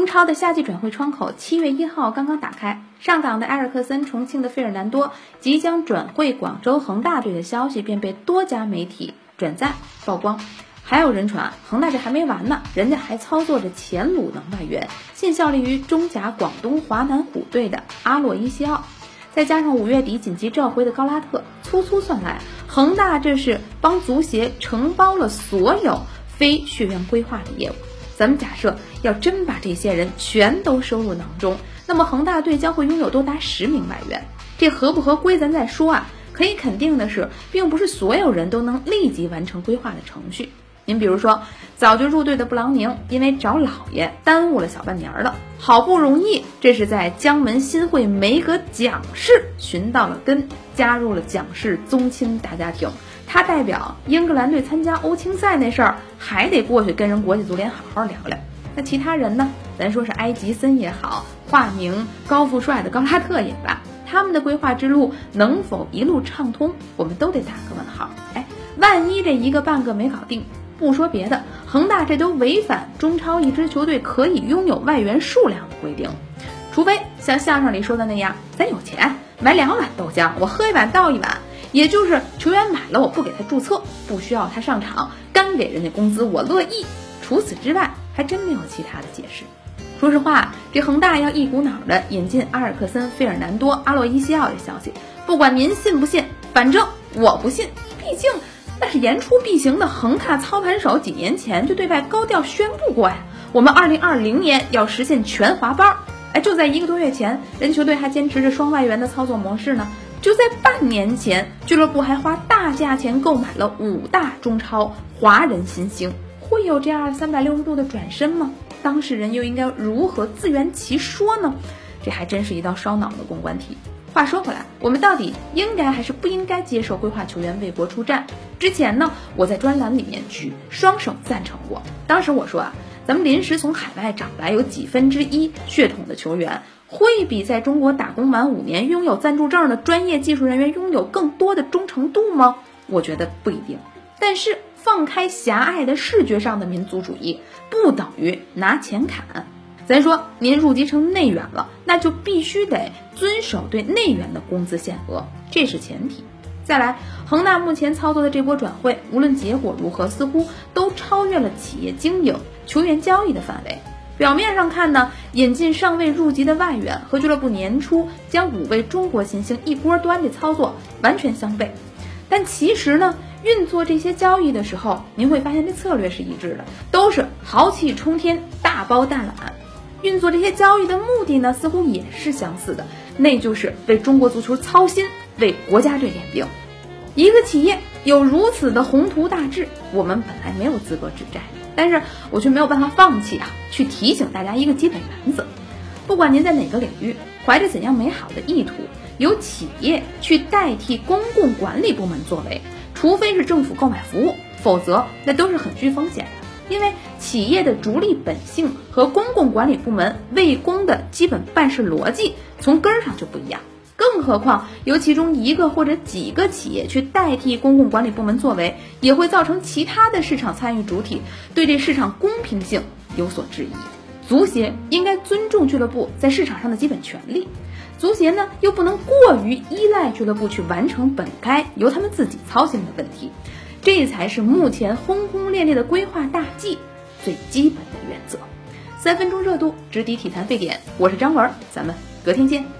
中超的夏季转会窗口七月一号刚刚打开，上港的埃尔克森、重庆的费尔南多即将转会广州恒大队的消息便被多家媒体转载曝光。还有人传恒大这还没完呢，人家还操作着前鲁能外援，现效力于中甲广东华南虎队的阿洛伊西奥，再加上五月底紧急召回的高拉特，粗粗算来，恒大这是帮足协承包了所有非血缘规划的业务。咱们假设要真把这些人全都收入囊中，那么恒大队将会拥有多达十名外援。这合不合规咱再说啊。可以肯定的是，并不是所有人都能立即完成规划的程序。您比如说，早就入队的布朗宁，因为找老爷耽误了小半年了，好不容易这是在江门新会梅格蒋氏寻到了根，加入了蒋氏宗亲大家庭。他代表英格兰队参加欧青赛那事儿，还得过去跟人国际足联好好聊聊。那其他人呢？咱说是埃吉森也好，化名高富帅的高拉特也罢，他们的规划之路能否一路畅通，我们都得打个问号。哎，万一这一个半个没搞定，不说别的，恒大这都违反中超一支球队可以拥有外援数量的规定，除非像相声里说的那样，咱有钱买两碗豆浆，我喝一碗倒一碗。也就是球员买了，我不给他注册，不需要他上场，干给人家工资，我乐意。除此之外，还真没有其他的解释。说实话，这恒大要一股脑的引进阿尔克森、费尔南多、阿洛伊西奥的消息，不管您信不信，反正我不信。毕竟那是言出必行的恒大操盘手，几年前就对外高调宣布过呀，我们二零二零年要实现全华班。哎，就在一个多月前，人球队还坚持着双外援的操作模式呢。就在半年前，俱乐部还花大价钱购买了五大中超华人新星，会有这样三百六十度的转身吗？当事人又应该如何自圆其说呢？这还真是一道烧脑的公关题。话说回来，我们到底应该还是不应该接受规划球员为国出战？之前呢，我在专栏里面举双手赞成过。当时我说啊，咱们临时从海外找来有几分之一血统的球员。会比在中国打工满五年、拥有暂住证的专业技术人员拥有更多的忠诚度吗？我觉得不一定。但是放开狭隘的视觉上的民族主义，不等于拿钱砍。咱说您入籍成内援了，那就必须得遵守对内援的工资限额，这是前提。再来，恒大目前操作的这波转会，无论结果如何，似乎都超越了企业经营、球员交易的范围。表面上看呢，引进尚未入籍的外援和俱乐部年初将五位中国新星一锅端的操作完全相悖，但其实呢，运作这些交易的时候，您会发现这策略是一致的，都是豪气冲天、大包大揽。运作这些交易的目的呢，似乎也是相似的，那就是为中国足球操心，为国家队练兵。一个企业有如此的宏图大志，我们本来没有资格指摘。但是我却没有办法放弃啊！去提醒大家一个基本原则：不管您在哪个领域，怀着怎样美好的意图，由企业去代替公共管理部门作为，除非是政府购买服务，否则那都是很具风险的。因为企业的逐利本性和公共管理部门为公的基本办事逻辑，从根儿上就不一样。更何况，由其中一个或者几个企业去代替公共管理部门作为，也会造成其他的市场参与主体对这市场公平性有所质疑。足协应该尊重俱乐部在市场上的基本权利，足协呢又不能过于依赖俱乐部去完成本该由他们自己操心的问题，这才是目前轰轰烈烈的规划大计最基本的原则。三分钟热度直抵体坛沸点，我是张文，咱们隔天见。